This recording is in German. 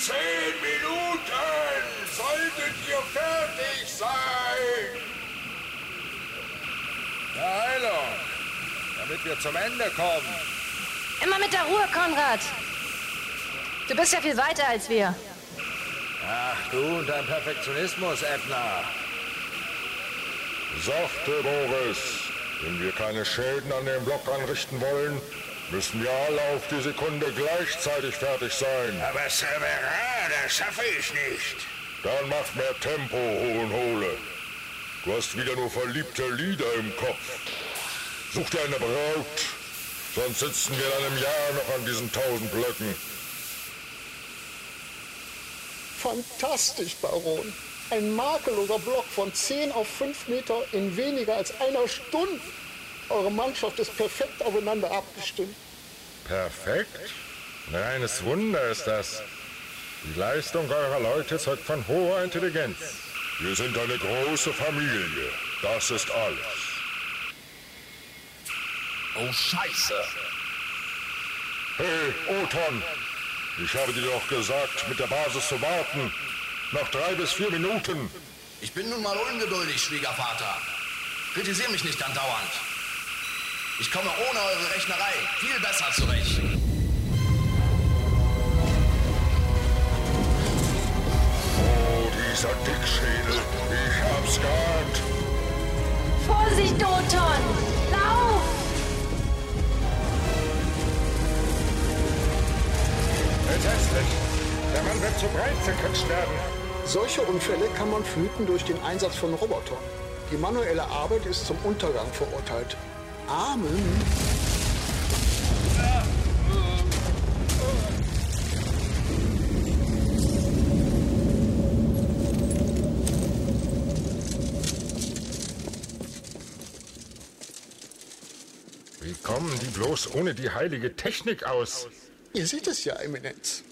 zehn Minuten solltet ihr fertig sein. Der Heilung, damit wir zum Ende kommen. Immer mit der Ruhe, Konrad. Du bist ja viel weiter als wir. Ach, du und dein Perfektionismus, Edna. Sachte, Boris. Wenn wir keine Schäden an dem Block anrichten wollen, müssen wir alle auf die Sekunde gleichzeitig fertig sein. Aber Cervera, das schaffe ich nicht. Dann mach mehr Tempo, Hohenhole. Du hast wieder nur verliebte Lieder im Kopf. Such dir eine Braut, sonst sitzen wir in einem Jahr noch an diesen tausend Blöcken. Fantastisch, Baron. Ein makelloser Block von 10 auf 5 Meter in weniger als einer Stunde. Eure Mannschaft ist perfekt aufeinander abgestimmt. Perfekt? Ein reines Wunder ist das. Die Leistung eurer Leute zeugt von hoher Intelligenz. Wir sind eine große Familie. Das ist alles. Oh, Scheiße. Hey, Oton, ich habe dir doch gesagt, mit der Basis zu warten. Noch drei bis vier Minuten. Ich bin nun mal ungeduldig, Schwiegervater. Kritisier mich nicht andauernd. Ich komme ohne eure Rechnerei viel besser zurecht. Oh, dieser Dickschädel. Ich hab's geahnt. Vorsicht, Doton! Lauf! Entsetzlich. Der Mann wird zu breit zerquetscht werden. Solche Unfälle kann man verhüten durch den Einsatz von Robotern. Die manuelle Arbeit ist zum Untergang verurteilt. Amen. Wie kommen die bloß ohne die heilige Technik aus? Ihr seht es ja, Eminenz.